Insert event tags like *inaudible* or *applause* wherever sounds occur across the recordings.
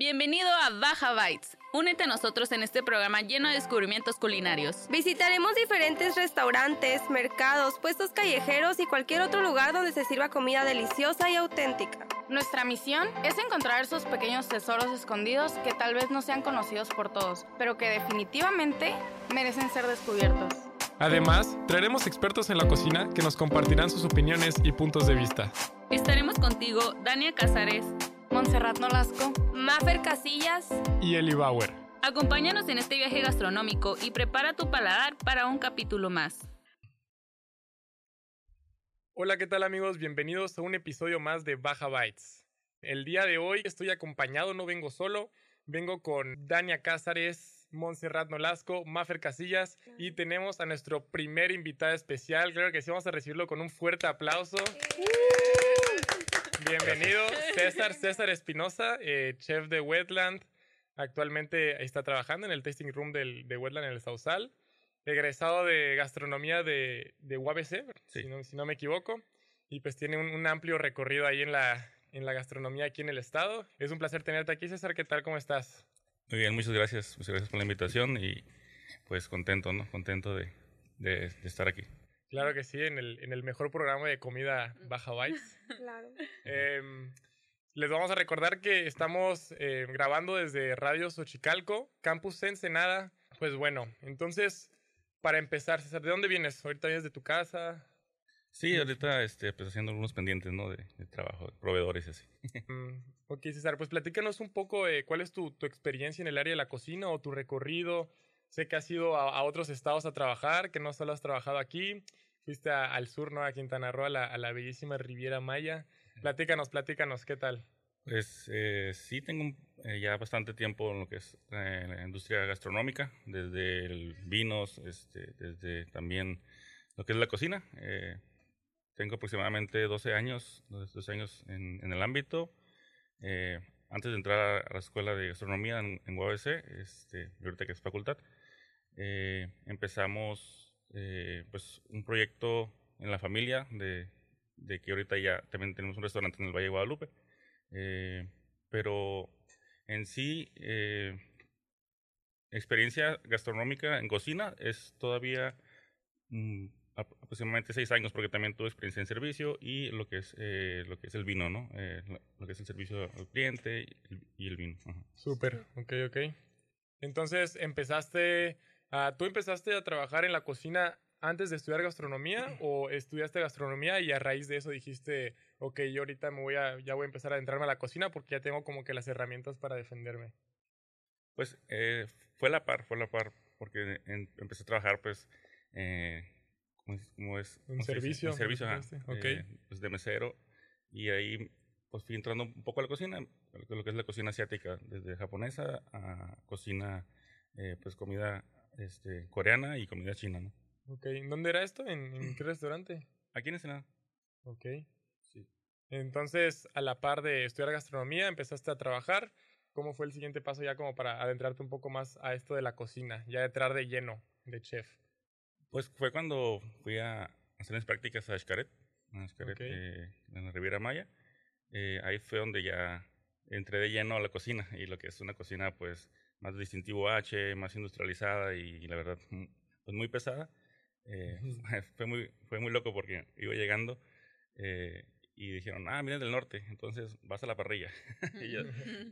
Bienvenido a Baja Bites. Únete a nosotros en este programa lleno de descubrimientos culinarios. Visitaremos diferentes restaurantes, mercados, puestos callejeros y cualquier otro lugar donde se sirva comida deliciosa y auténtica. Nuestra misión es encontrar esos pequeños tesoros escondidos que tal vez no sean conocidos por todos, pero que definitivamente merecen ser descubiertos. Además, traeremos expertos en la cocina que nos compartirán sus opiniones y puntos de vista. Estaremos contigo, Dania Casares, Montserrat Nolasco, Maffer Casillas y Eli Bauer. Acompáñanos en este viaje gastronómico y prepara tu paladar para un capítulo más. Hola, ¿qué tal amigos? Bienvenidos a un episodio más de Baja Bites. El día de hoy estoy acompañado, no vengo solo, vengo con Dania Cázares, Montserrat Nolasco, Maffer Casillas y tenemos a nuestro primer invitado especial. Creo que sí, vamos a recibirlo con un fuerte aplauso. Bienvenido, César, César Espinosa, eh, chef de Wetland. Actualmente está trabajando en el tasting room del, de Wetland en el Sausal. Egresado de gastronomía de, de UABC, Sí. si, no, si no me equivoco. Y pues tiene un, un amplio recorrido ahí en la, en la gastronomía aquí en el estado. Es un placer tenerte aquí, César. ¿Qué tal? ¿Cómo estás? Muy bien, muchas gracias. Muchas gracias por la invitación y pues contento, ¿no? Contento de, de- de estar aquí. Claro que sí, en el, en el mejor programa de comida Baja Bites. *laughs* Claro. Em, les vamos a recordar que estamos eh, grabando desde Radio Xochicalco, Campus Ensenada. Pues bueno, entonces, para empezar, César, ¿de dónde vienes? ¿Ahorita vienes de tu casa? Sí, ahorita este, pues haciendo algunos pendientes, ¿no? De, de trabajo, de proveedores y así. *laughs* Mm, ok, César, pues platícanos un poco eh, cuál es tu, tu experiencia en el área de la cocina o tu recorrido. Sé que has ido a, a otros estados a trabajar, que no solo has trabajado aquí. Fuiste a- al sur, ¿no? A Quintana Roo, a la, a la bellísima Riviera Maya. Platícanos, platícanos, ¿qué tal? Pues eh, sí tengo eh, ya bastante tiempo en lo que es eh, la industria gastronómica, desde el vinos, este, desde también lo que es la cocina. Eh, tengo aproximadamente 12 años, 12 años en, en el ámbito. Eh, antes de entrar a la escuela de gastronomía en, en UABC, este, ahorita que es facultad, eh, empezamos eh, pues un proyecto en la familia de, de que ahorita ya también tenemos un restaurante en el Valle de Guadalupe. Eh, pero en sí, eh, experiencia gastronómica en cocina es todavía mm, ap- aproximadamente seis años, porque también tuve experiencia en servicio y lo que es, eh, lo que es el vino, ¿no? Eh, lo, que es el servicio al cliente y el, vino. Súper, ok, ok. Entonces, empezaste, a, ¿tú empezaste a trabajar en la cocina antes de estudiar gastronomía *clears throat* o estudiaste gastronomía y a raíz de eso dijiste, ok, yo ahorita me voy a, ya voy a empezar a adentrarme a la cocina porque ya tengo como que las herramientas para defenderme? Pues eh, fue la par, fue la par, porque en- empecé a trabajar, pues, eh, ¿cómo es? cómo es? En ¿Cómo se dice? servicio, En servicio, ajá, empezaste, ok. eh, pues de mesero, y ahí pues fui entrando un poco a la cocina, a lo que- lo que es la cocina asiática, desde japonesa a cocina, eh, pues comida este, coreana y comida china, ¿no? Ok, ¿dónde era esto? ¿En, en qué restaurante? Aquí en Ensenada, Ok. sí. Entonces, a la par de estudiar gastronomía, empezaste a trabajar. ¿Cómo fue el siguiente paso ya como para adentrarte un poco más a esto de la cocina, ya entrar de lleno de chef? Pues fue cuando fui a hacer mis prácticas a Xcaret, a Xcaret, Ok. eh, en la Riviera Maya. Eh, ahí fue donde ya entré de lleno a la cocina y lo que es una cocina pues más distintivo H, más industrializada y, la verdad mm, pues muy pesada. Eh, *laughs* fue, muy, fue muy loco porque iba llegando eh, y dijeron, ah, vienes del norte, entonces vas a la parrilla *laughs* y, yo-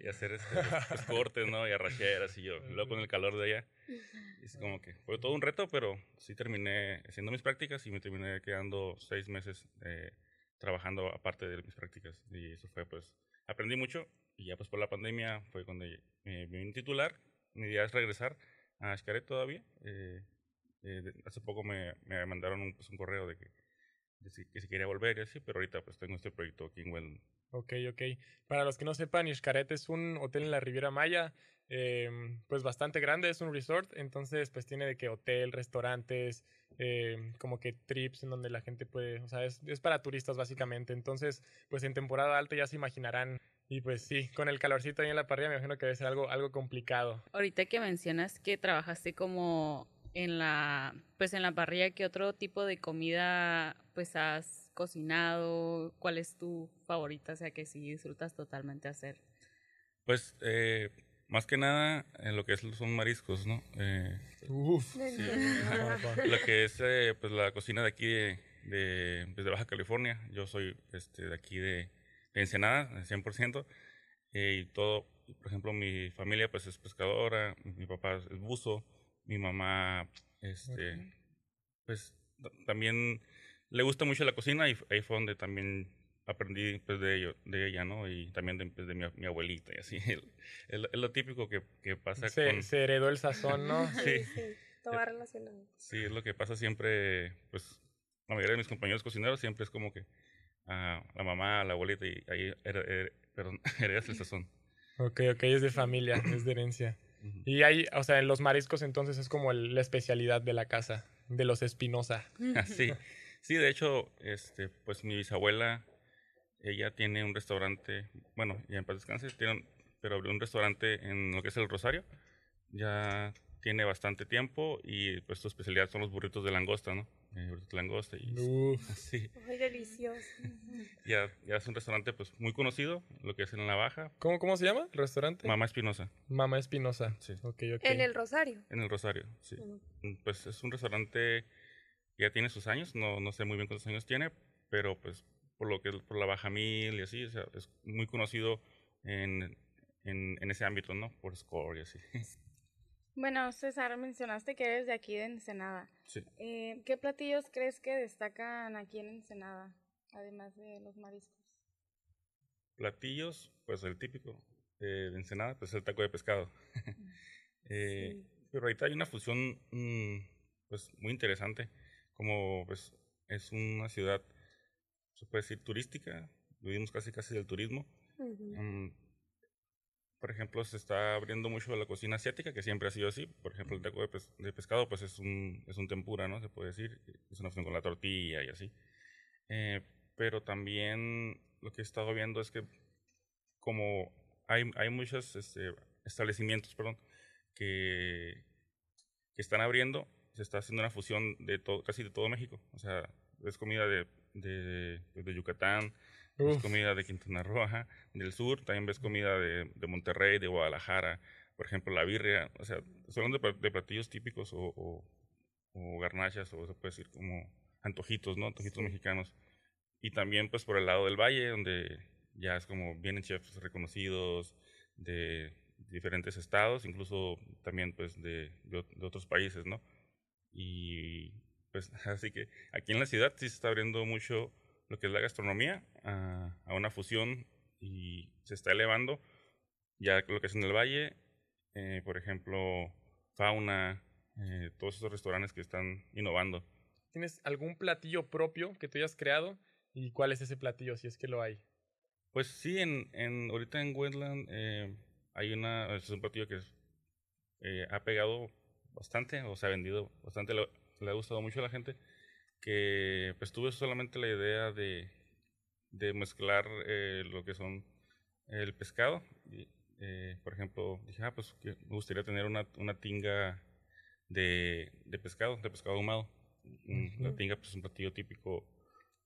y hacer este, los, los cortes, ¿no? Y arracheras y yo, *laughs* luego con el calor de allá. Y es como que fue todo un reto, pero sí terminé haciendo mis prácticas y me terminé quedando seis meses eh, trabajando aparte de mis prácticas. Y eso fue, pues, aprendí mucho. Y ya, pues, por la pandemia fue cuando eh, me vine titular. Mi idea es regresar a Xcaret todavía. Eh, eh, hace poco me, me mandaron un, pues, un correo de que, de si, que si quería volver y así, pero ahorita, pues, tengo este proyecto aquí en Wellman. Ok, ok. Para los que no sepan, Xcaret es un hotel en la Riviera Maya, em, pues bastante grande, es un resort, entonces pues tiene de que hotel, restaurantes, em, como que trips en donde la gente puede, o sea, es, es para turistas básicamente, entonces pues en temporada alta ya se imaginarán, y pues sí, con el calorcito ahí en la parrilla me imagino que debe ser algo, algo complicado. Ahorita que mencionas que trabajaste como en la, pues en la parrilla, ¿qué otro tipo de comida pues has cocinado? ¿Cuál es tu favorita? O sea, que sí disfrutas totalmente hacer. Pues, eh, más que nada, en lo que es, son mariscos, ¿no? Eh, Uf. *laughs* lo que es eh, pues la cocina de aquí de, de, pues, de Baja California. Yo soy este, de aquí de, de Ensenada, 100%. eh, y todo, por ejemplo, mi familia pues es pescadora, mi papá es buzo, mi mamá este, pues también le gusta mucho la cocina y ahí fue donde también aprendí pues de ello, de ella, ¿no? Y también de, pues, de mi, mi abuelita y así. *laughs* Es, lo- típico que, que pasa Se, con... se heredó el sazón, ¿no? *laughs* Sí. sí, todo va relacionado. Sí, es lo que pasa siempre, pues, la mayoría de mis compañeros cocineros siempre es como que a la mamá, a la abuelita, y ahí her- her- perdón, *laughs* heredas el sazón. Ok, ok, es de familia, es de herencia. Y hay, o sea, en los mariscos entonces es como el- la especialidad de la casa, de los Espinosa. *laughs* sí, sí, de hecho, este, pues mi bisabuela, ella tiene un restaurante, bueno, ya en paz descanse, tiene un- pero abrió un restaurante en lo que es el Rosario, ya tiene bastante tiempo y pues su especialidad son los burritos de langosta, ¿no? Eh, langosta y Uf, *laughs* sí, Muy delicioso. ya, ya es un restaurante pues muy conocido, lo que es en La Baja, ¿Cómo, ¿Cómo se llama el restaurante? Mamá Espinosa, Mamá Espinosa. Sí. Ok, ok. En el Rosario. en el Rosario, sí. Ujú. Mm, Pues es un restaurante que ya tiene sus años, no, no sé muy bien cuántos años tiene, pero pues por lo que por la Baja Mil y así, o sea, es muy conocido en, en, en ese ámbito, ¿no? Por score y así. Bueno, César, mencionaste que eres de aquí de Ensenada. Sí. Eh, ¿Qué platillos crees que destacan aquí en Ensenada, además de los mariscos? Platillos, pues el típico eh, de Ensenada, pues el taco de pescado. *laughs* Eh, Pero ahorita hay una fusión, mm, pues muy interesante, como pues es una ciudad, se puede decir, turística, vivimos casi casi del turismo. Mm, por ejemplo, se está abriendo mucho la cocina asiática, que siempre ha sido así. Por ejemplo, el taco de, pes- de pescado, pues es un, es un tempura, ¿no? Se puede decir. Es una opción con la tortilla y así. Eh, pero también lo que he estado viendo es que como hay, hay muchos este, establecimientos, perdón, que, que están abriendo, se está haciendo una fusión de todo, casi de todo México. O sea, es comida de, de, de Yucatán, ves Uf. comida de Quintana Roo, ajá, del sur, también ves comida de, de Monterrey, de Guadalajara, por ejemplo, la birria, o sea, son de, de platillos típicos o, o, o garnachas, o se puede decir como antojitos, ¿no? Antojitos mexicanos. Y también, pues, por el lado del valle, donde ya es como vienen chefs reconocidos de diferentes estados, incluso también, pues, de, de, de otros países, ¿no? Y, pues, *laughs* así que aquí en la ciudad sí se está abriendo mucho lo que es la gastronomía a, a una fusión y se está elevando ya lo que es en el valle, eh, por ejemplo, fauna, eh, todos esos restaurantes que están innovando. ¿Tienes algún platillo propio que tú hayas creado? ¿Y cuál es ese platillo, si es que lo hay? Pues sí, en, en, ahorita en Wetland eh, hay una, es un platillo que eh, ha pegado bastante o se ha vendido bastante, le, le ha gustado mucho a la gente, que pues tuve solamente la idea de, de mezclar eh, lo que son el pescado. y, eh, por ejemplo, dije, ah, pues que me gustaría tener una, una tinga de, de pescado, de pescado ahumado. Mm, La Ujú. tinga pues, es un platillo típico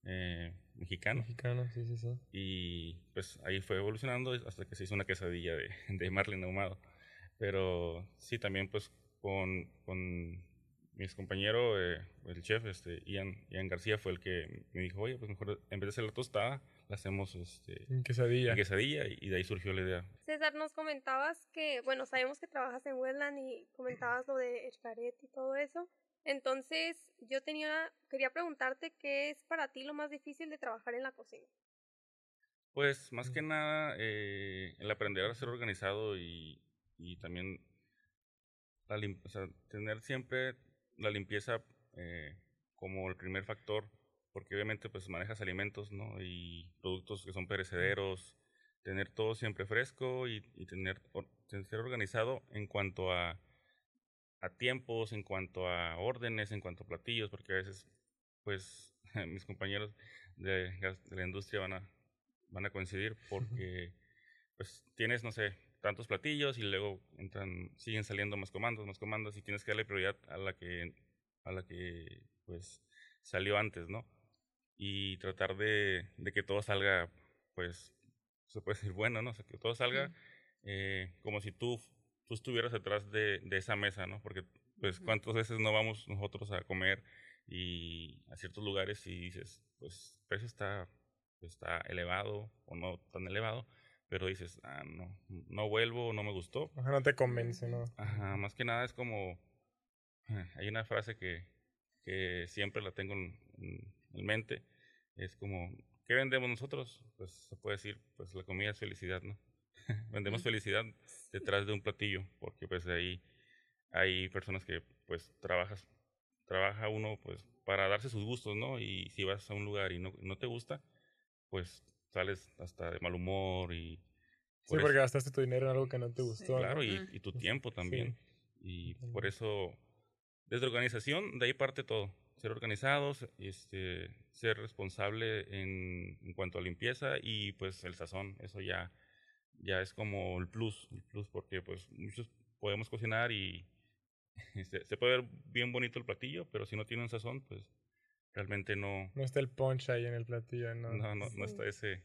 eh, mexicano. Mexicano, sí, sí, sí. Y pues ahí fue evolucionando hasta que se hizo una quesadilla de, de marlin ahumado. Pero sí, también pues con, con mis compañeros, eh, el chef, este, Ian, Ian García, fue el que me dijo, oye, pues mejor en vez de hacer la tostada, la hacemos este, En quesadilla. en quesadilla y, y de ahí surgió la idea. César, nos comentabas que, bueno, sabemos que trabajas en Wetland y comentabas lo de Escaret y todo eso. Entonces, yo tenía, quería preguntarte qué es para ti lo más difícil de trabajar en la cocina. Pues más que Mm. nada eh, el aprender a ser organizado y, y también la lim- o sea, tener siempre la limpieza eh, como el primer factor, porque obviamente pues manejas alimentos ¿no? y productos que son perecederos, tener todo siempre fresco y, y tener or- ser organizado en cuanto a, a tiempos, en cuanto a órdenes, en cuanto a platillos, porque a veces pues *laughs* mis compañeros de, de la industria van a, van a coincidir porque pues tienes, no sé, tantos platillos y luego entran, siguen saliendo más comandos, más comandos y tienes que darle prioridad a la que, a la que pues salió antes, ¿no? Y tratar de, de que todo salga, pues, se puede decir bueno, ¿no? O sea, que todo salga eh, como si tú, tú estuvieras detrás de, de esa mesa, ¿no? Porque, pues, ¿cuántas veces no vamos nosotros a comer y a ciertos lugares y dices, pues, el precio está, está elevado o no tan elevado, pero dices, ah, no, no vuelvo, no me gustó. Ajá, no te convence, ¿no? Ajá, más que nada es como, hay una frase que, que siempre la tengo en, en mente, es como, ¿qué vendemos nosotros? Pues se puede decir, pues la comida es felicidad, ¿no? *laughs* vendemos felicidad detrás de un platillo, porque pues ahí hay personas que pues trabajas, trabaja uno pues para darse sus gustos, ¿no? Y si vas a un lugar y no, no te gusta, pues sales hasta de mal humor y... Sí, porque gastaste tu dinero en algo que no te gustó. Claro, y, y, tu tiempo también. Y por eso, desde organización, de ahí parte todo. Ser organizados, este, ser responsable en, en cuanto a limpieza y pues el sazón, eso ya ya es como el plus, el plus porque pues muchos podemos cocinar y *laughs* se, se, puede ver bien bonito el platillo, pero si no tiene un sazón, pues realmente no... No está el punch ahí en el platillo, ¿no? No, no, no está ese,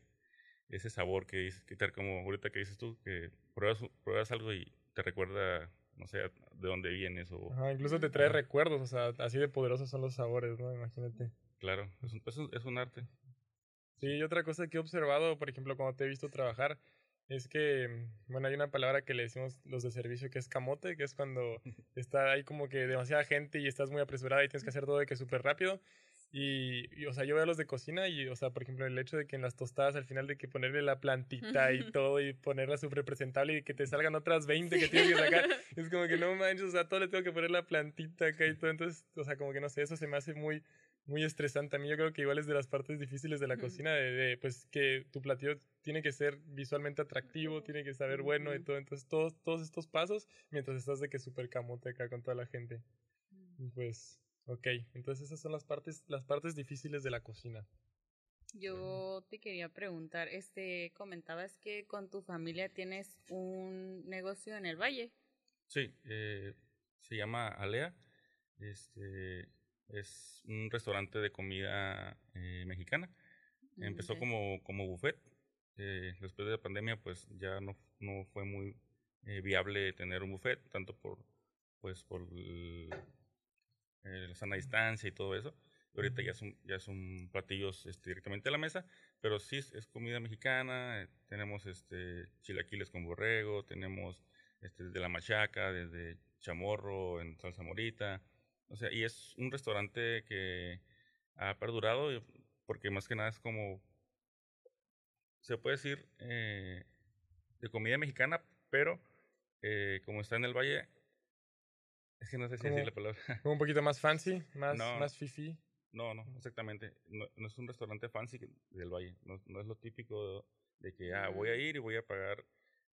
ese sabor que dices, que tal como ahorita que dices tú, que pruebas, pruebas algo y te recuerda, no sé, de dónde vienes o... Ajá, incluso te trae recuerdos, o sea, así de poderosos son los sabores, ¿no? Imagínate. Claro, es un, es un, es un arte. Sí, y otra cosa que he observado, por ejemplo, cuando te he visto trabajar, es que, bueno, hay una palabra que le decimos los de servicio que es camote, que es cuando *laughs* está ahí como que demasiada gente y estás muy apresurada y tienes que hacer todo de que súper rápido. Y, y, o sea, yo veo a los de cocina y, o sea, por ejemplo, el hecho de que en las tostadas al final de que ponerle la plantita y *laughs* todo y ponerla súper presentable y que te salgan otras 20 que tienes que sacar, *laughs* es como que no manches, o sea, todo le tengo que poner la plantita acá y todo. Entonces, o sea, como que no sé, eso se me hace muy, muy estresante. A mí yo creo que igual es de las partes difíciles de la cocina, de, de, pues que tu platillo tiene que ser visualmente atractivo, tiene que saber bueno y todo. Entonces, todos, todos estos pasos, mientras estás de que súper camote acá con toda la gente. Pues, ok. Entonces, esas son las partes, las partes difíciles de la cocina. Yo te quería preguntar, este, comentabas que con tu familia tienes un negocio en el valle. Sí, eh, se llama Alea. Este, es un restaurante de comida eh, mexicana. Empezó okay. como, como buffet eh, después de la pandemia pues ya no, no fue muy eh, viable tener un buffet, tanto por pues por el, la sana distancia y todo eso. Y ahorita ya son, ya son platillos este, directamente a la mesa, pero sí es, es comida mexicana, eh, tenemos este chilaquiles con borrego, tenemos este, desde la machaca, desde chamorro en salsa morita, o sea, y es un restaurante que ha perdurado porque más que nada es como se puede decir, eh, de comida mexicana, pero eh, como está en el valle, es que no sé si decir la palabra. *laughs* Como un poquito más fancy, más, no, más fifi. No, no, exactamente. No, no, es un restaurante fancy del valle. No, no es lo típico de, de que ah, voy a ir y voy a pagar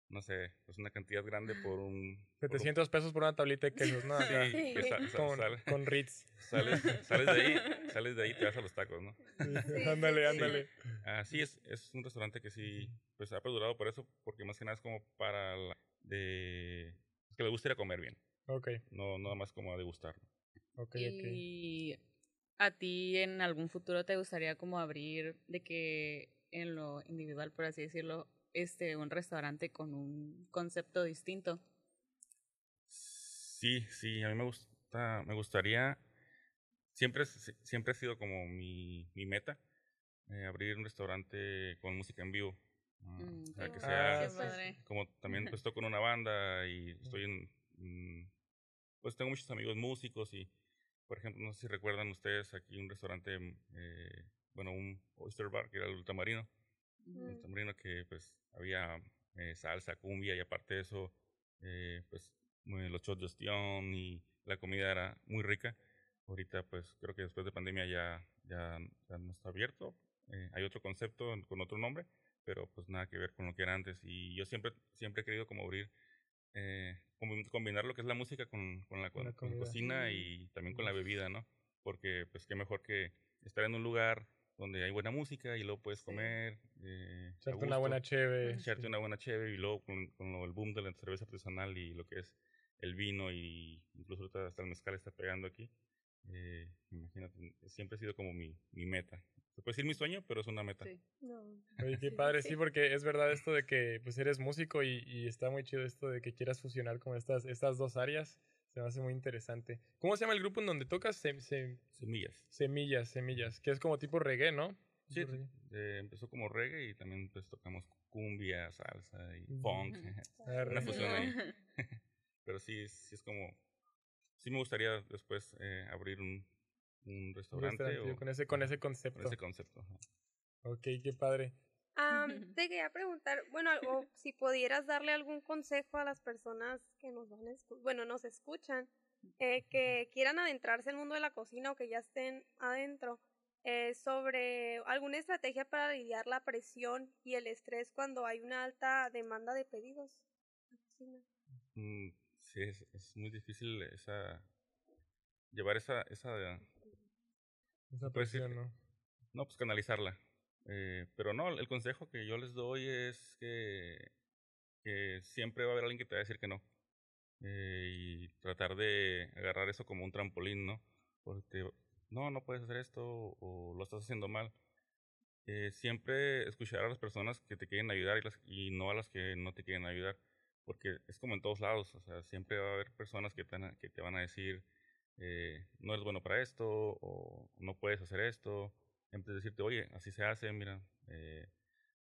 no sé, pues una cantidad grande por un... 700 pesos por una tablita de quesos, ¿no? Sí, sí. Sa con, sale, con Ritz. Sales, sales, de ahí, *laughs* sales de ahí te vas a los tacos, ¿no? Sí, ándale, ándale. Ah, sí, es, es un restaurante que sí, pues ha perdurado por eso, porque más que nada es como para la, de... que le gusta ir a comer bien. Ok. No, nada más como a degustar. Ok, y a ti en algún futuro te gustaría como abrir de que en lo individual, por así decirlo, este, un restaurante con un concepto distinto. Sí, sí, a mí me gusta, me gustaría, siempre, siempre ha sido como mi, mi meta, eh, abrir un restaurante con música en vivo. Mm, o sea, que sea, ah, como también *laughs* pues toco en una banda y estoy en, pues tengo muchos amigos músicos y, por ejemplo, no sé si recuerdan ustedes aquí un restaurante, eh, bueno, un oyster bar que era el Ultramarino. Mm. El Ultramarino que pues había eh, salsa, cumbia y aparte de eso, eh, pues los shots de ostión y la comida era muy rica. Ahorita pues creo que después de pandemia ya, ya, ya no está abierto. Eh, hay otro concepto con otro nombre, pero pues nada que ver con lo que era antes. Y yo siempre, siempre he querido como abrir, eh, combinar lo que es la música con, con la, con la con cocina y también con la bebida, ¿no? Porque pues qué mejor que estar en un lugar donde hay buena música y luego puedes comer. Eh, echarte una buena cheve. Echarte sí. una buena cheve y luego con, con el boom de la cerveza artesanal y lo que es el vino y incluso hasta el mezcal está pegando aquí. Eh, imagínate, siempre ha sido como mi, mi meta. se puede decir mi sueño, pero es una meta. Sí. No. Oye, qué *laughs* padre, sí, Sí. porque es verdad esto de que pues eres músico y, y está muy chido esto de que quieras fusionar como estas, estas dos áreas. Se me hace muy interesante. ¿Cómo se llama el grupo en donde tocas? Sem- sem- Semillas. semillas, semillas, que es como tipo reggae, ¿no? Sí, reggae. eh, empezó como reggae y también pues tocamos cumbia, salsa y funk. Arre. *laughs* Una fusión ahí. *laughs* Pero sí, sí es como... Sí me gustaría después eh, abrir un, un Un restaurante restaurante, o con ese, con ese con concepto. ese concepto. ajá. Ok, qué padre. Am, te quería preguntar, bueno, o si pudieras darle algún consejo a las personas que nos van a bueno, nos escuchan, eh, que quieran adentrarse al mundo de la cocina o que ya estén adentro, eh, sobre alguna estrategia para lidiar la presión y el estrés cuando hay una alta demanda de pedidos. en la cocina. Mm, sí, es, es muy difícil esa... Llevar esa... esa Esa presión, ¿no? no, pues canalizarla. Eh, pero no, el consejo que yo les doy es que, que siempre va a haber alguien que te va a decir que no. Eh, y tratar de agarrar eso como un trampolín, ¿no? Porque no, no puedes hacer esto o lo estás haciendo mal. Eh, siempre escuchar a las personas que te quieren ayudar y, las, y no a las que no te quieren ayudar. Porque es como en todos lados, o sea, siempre va a haber personas que te, que te van a decir, eh, no eres bueno para esto, o no puedes hacer esto, en vez de decirte, oye, así se hace, mira, eh,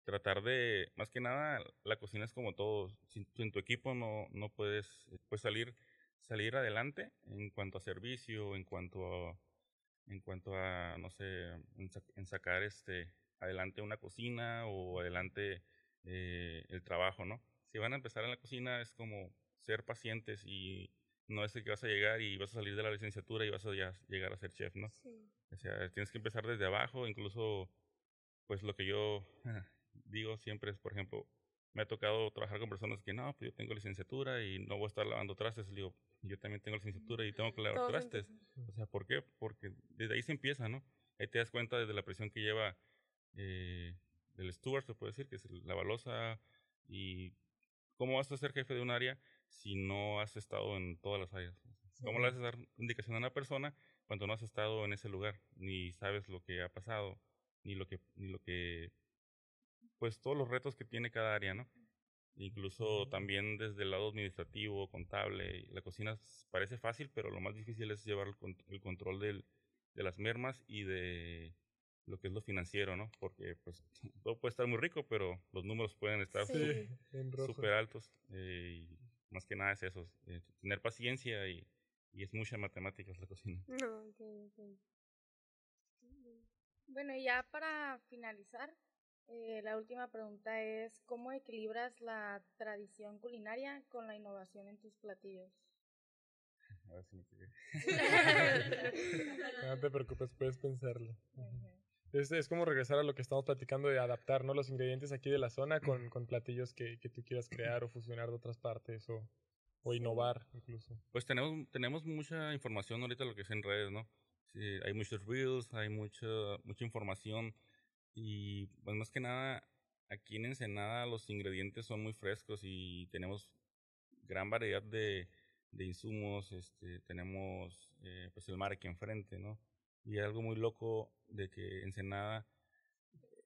tratar de, más que nada, la cocina es como todo, sin, tu equipo no, no puedes, eh, puedes salir, salir adelante en cuanto a servicio, en cuanto a, en cuanto a, no sé, en, sa- en sacar este, adelante una cocina o adelante el trabajo, ¿no? Si van a empezar en la cocina es como ser pacientes y no es que vas a llegar y vas a salir de la licenciatura y vas a ya llegar a ser chef, ¿no? Sí. O sea, tienes que empezar desde abajo, incluso, pues lo que yo digo siempre es, por ejemplo, me ha tocado trabajar con personas que no, pues yo tengo licenciatura y no voy a estar lavando trastes. Le digo, yo también tengo licenciatura y tengo que lavar Todos trastes. O sea, ¿por qué? Porque desde ahí se empieza, ¿no? Ahí te das cuenta desde la presión que lleva eh, el steward, se puede decir, que es el- la balosa. Y cómo vas a ser jefe de un área si no has estado en todas las áreas. ¿Cómo le vas a dar indicación a una persona cuando no has estado en ese lugar? Ni sabes lo que ha pasado, ni lo que, ni lo que, pues todos los retos que tiene cada área, ¿no? Incluso también desde el lado administrativo, contable, la cocina parece fácil, pero lo más difícil es llevar el, con- el control del, de las mermas y de lo que es lo financiero, ¿no? Porque pues *laughs* todo puede estar muy rico, pero los números pueden estar Sí, súper altos. eh, y más que nada es eso, eh, tener paciencia y, y es mucha matemáticas la cocina. *laughs* No. Bueno, y ya para finalizar, eh, la última pregunta es, ¿cómo equilibras la tradición culinaria con la innovación en tus platillos? *laughs* A ver si me sigue. *laughs* No te preocupes, puedes pensarlo. Es, es como regresar a lo que estamos platicando de adaptar ¿no? los ingredientes aquí de la zona con, con platillos que, que tú quieras crear o fusionar de otras partes o, o innovar incluso. Pues tenemos, tenemos mucha información ahorita lo que es en redes, ¿no? Sí, hay muchos reels, hay mucha, mucha información y pues más que nada aquí en Ensenada los ingredientes son muy frescos y tenemos gran variedad de, de insumos, este, tenemos eh, pues el mar aquí enfrente, ¿no? Y algo muy loco de que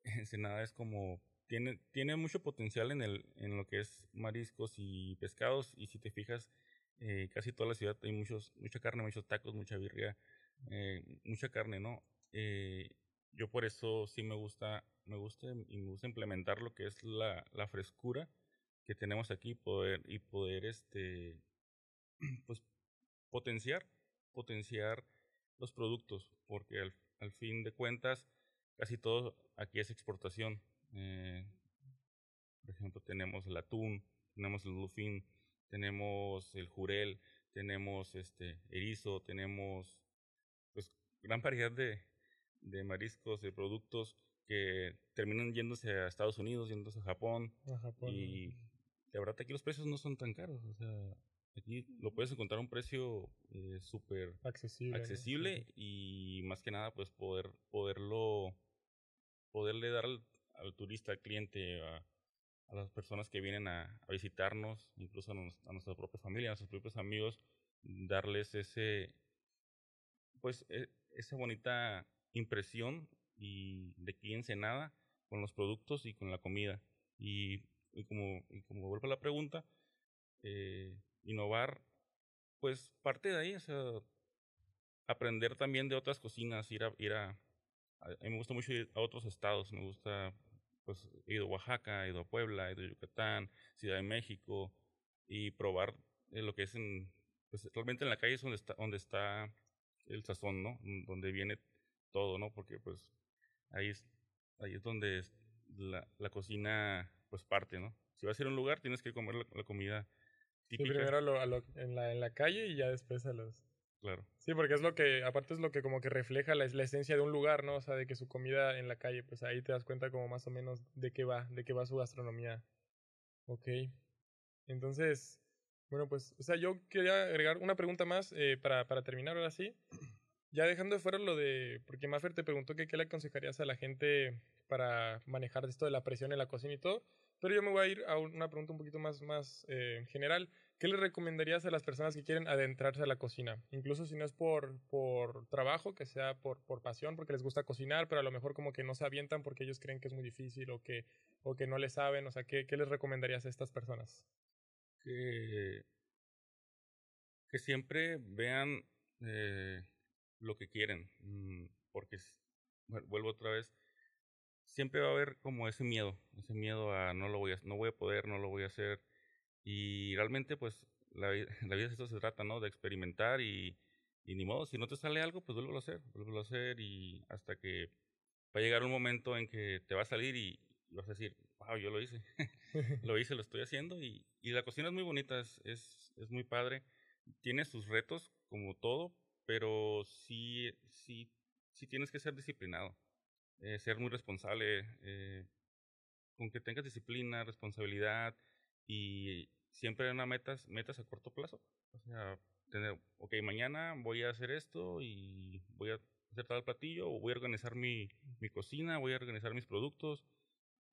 *laughs* Ensenada, es como, tiene, tiene mucho potencial en, el, en lo que es mariscos y pescados y si te fijas, eh, casi toda la ciudad hay muchos, mucha carne, muchos tacos, mucha birria, eh, mucha carne, ¿no? Eh, yo por eso sí me gusta, me gusta y me gusta implementar lo que es la, la frescura que tenemos aquí poder, y poder este *clears throat* pues potenciar, potenciar los productos, porque al, al fin de cuentas casi todo aquí es exportación. Eh, por ejemplo, tenemos el atún, tenemos el bluefin, tenemos el jurel, tenemos este erizo, tenemos pues gran variedad de, de mariscos, de productos que terminan yéndose a Estados Unidos, yéndose a Japón, A Japón. y la verdad aquí los precios no son tan caros, o sea, aquí lo puedes encontrar a un precio eh, súper accesible. ¿no? accesible y más que nada pues poder poderlo poderle dar al, al turista, al cliente, a, a las personas que vienen a, a visitarnos, incluso a, nos- a nuestra propia familia, a nuestros propios amigos, darles ese pues e- esa bonita impresión y de aquí nada con los productos y con la comida. Y, y como, y como vuelve a la pregunta, eh, innovar, pues parte de ahí, o sea, aprender también de otras cocinas, ir a, ir a, me gusta mucho ir a otros estados, me gusta, pues, ido a Oaxaca, he ido a Puebla, he ido a Yucatán, Ciudad de México, y probar eh, lo que es en, pues, realmente en la calle es donde está, donde está el sazón, ¿no? Donde viene todo, ¿no? Porque, pues, ahí es, ahí es donde la, la cocina, pues, parte, ¿no? Si vas a ir a un lugar, tienes que comer la comida típica. Sí, primero a lo, a lo, en, la, en la calle y ya después a los... Claro. Sí, porque es lo que, aparte es lo que como que refleja la, la, esencia de un lugar, ¿no? O sea, de que su comida en la calle, pues ahí te das cuenta como más o menos de qué va, de qué va su gastronomía. Ok. Entonces, bueno, pues, o sea, yo quería agregar una pregunta más eh, para, para terminar ahora sí. *clears throat* Ya dejando de fuera lo de, porque Maffer te preguntó que qué le aconsejarías a la gente para manejar esto de la presión en la cocina y todo, pero yo me voy a ir a una pregunta un poquito más, más eh, general. ¿Qué le recomendarías a las personas que quieren adentrarse a la cocina? Incluso si no es por, por trabajo, que sea por, por pasión, porque les gusta cocinar, pero a lo mejor como que no se avientan porque ellos creen que es muy difícil o que, o que no le saben. O sea, ¿qué, qué les recomendarías a estas personas? Que, que siempre vean eh, lo que quieren, mm, porque vuelvo otra vez, siempre va a haber como ese miedo, ese miedo a no lo voy a, no voy a poder, no lo voy a hacer, y realmente pues *laughs* la, vida de esto se trata, ¿no? De experimentar y, ni modo, si no te sale algo, pues vuelvo a hacer, vuelvo a hacer y hasta que va a llegar un momento en que te va a salir y vas a decir, wow, yo lo hice, *laughs* lo hice, lo estoy haciendo y, y la cocina es muy bonita, es, es, es muy padre, tiene sus retos como todo, pero sí, sí, sí tienes que ser disciplinado, eh, ser muy responsable, eh, con que tengas disciplina, responsabilidad y siempre una metas, metas a corto plazo. O sea, tener, ok, mañana voy a hacer esto y voy a hacer tal platillo, o voy a organizar mi, mi cocina, voy a organizar mis productos,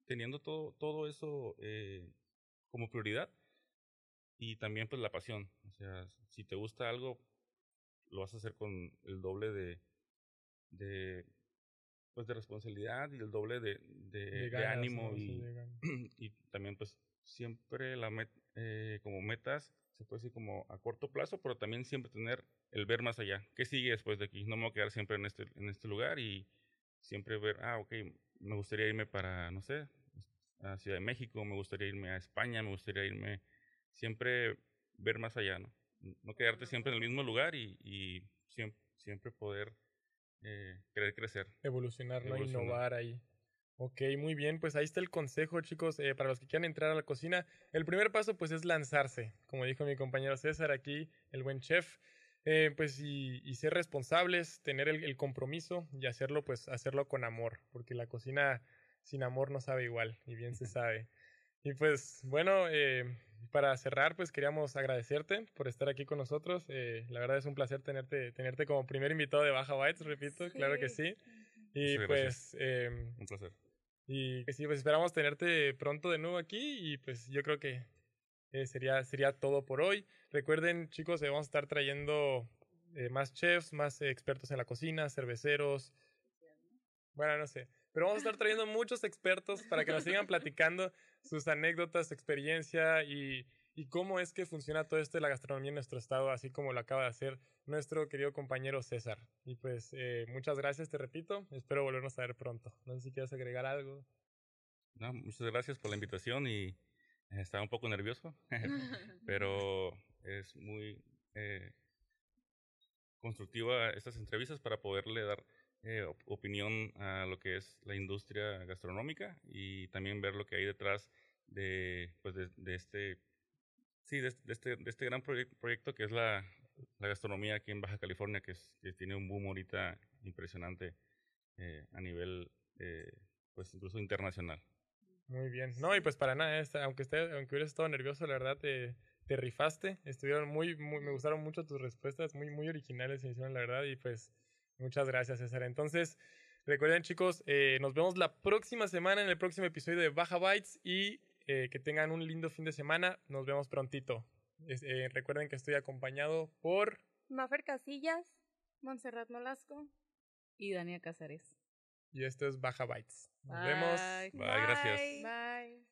teniendo todo, todo eso eh, como prioridad. Y también pues la pasión. O sea, si te gusta algo, lo vas a hacer con el doble de, de pues de responsabilidad y el doble de, de, De de ganas, ánimo *clears throat* y también pues siempre la met, eh, como metas se puede decir como a corto plazo pero también siempre tener el ver más allá qué sigue después de aquí no me voy a quedar siempre en este en este lugar y siempre ver ah ok me gustaría irme para no sé a Ciudad de México me gustaría irme a España me gustaría irme siempre ver más allá no no quedarte siempre en el mismo lugar y, y siempre siempre poder eh, querer crecer Evolucionar, ¿no? Evolucionar. Innovar ahí. Ok, muy bien, pues ahí está el consejo, chicos, eh, para los que quieran entrar a la cocina. El primer paso, pues, es lanzarse, como dijo mi compañero César aquí, el buen chef. Eh, pues y, y, ser responsables, tener el, el, compromiso y hacerlo, pues hacerlo con amor, porque la cocina sin amor no sabe igual, y bien se sabe. Y pues bueno, eh, para cerrar, pues queríamos agradecerte por estar aquí con nosotros. Eh, la verdad es un placer tenerte, tenerte como primer invitado de Baja Bites, repito, sí. claro que sí. Y Muchas pues... Eh, un placer. Y sí, pues esperamos tenerte pronto de nuevo aquí y pues yo creo que eh, sería, sería todo por hoy. Recuerden, chicos, eh, vamos a estar trayendo eh, más chefs, más expertos en la cocina, cerveceros. Bueno, no sé. Pero vamos a estar trayendo muchos expertos para que nos sigan platicando sus anécdotas, su experiencia y, y cómo es que funciona todo esto de la gastronomía en nuestro estado, así como lo acaba de hacer nuestro querido compañero César. Y pues eh, muchas gracias, te repito. Espero volvernos a ver pronto. No sé si quieres agregar algo. No, muchas gracias por la invitación y estaba un poco nervioso, *laughs* pero es muy eh, constructiva estas entrevistas para poderle dar eh, opinión a lo que es la industria gastronómica y también ver lo que hay detrás de, pues de, de este sí de, de, este, de este gran proye proyecto que es la, la, gastronomía aquí en Baja California que, es, que tiene un boom ahorita impresionante eh, a nivel eh, pues incluso internacional. Muy bien. No y pues para nada esta, aunque esté, aunque hubieras estado nervioso la verdad te, te rifaste. Estuvieron muy, muy me gustaron mucho tus respuestas muy muy originales se hicieron la verdad y pues Muchas gracias, César. Entonces, recuerden, chicos, eh, nos vemos la próxima semana en el próximo episodio de Baja Bytes y eh, que tengan un lindo fin de semana. Nos vemos prontito. Eh, recuerden que estoy acompañado por Mafer Casillas, Montserrat Nolasco y Dania Casares. Y esto es Baja Bytes. Nos vemos. Bye. Bye, gracias. Bye. Bye.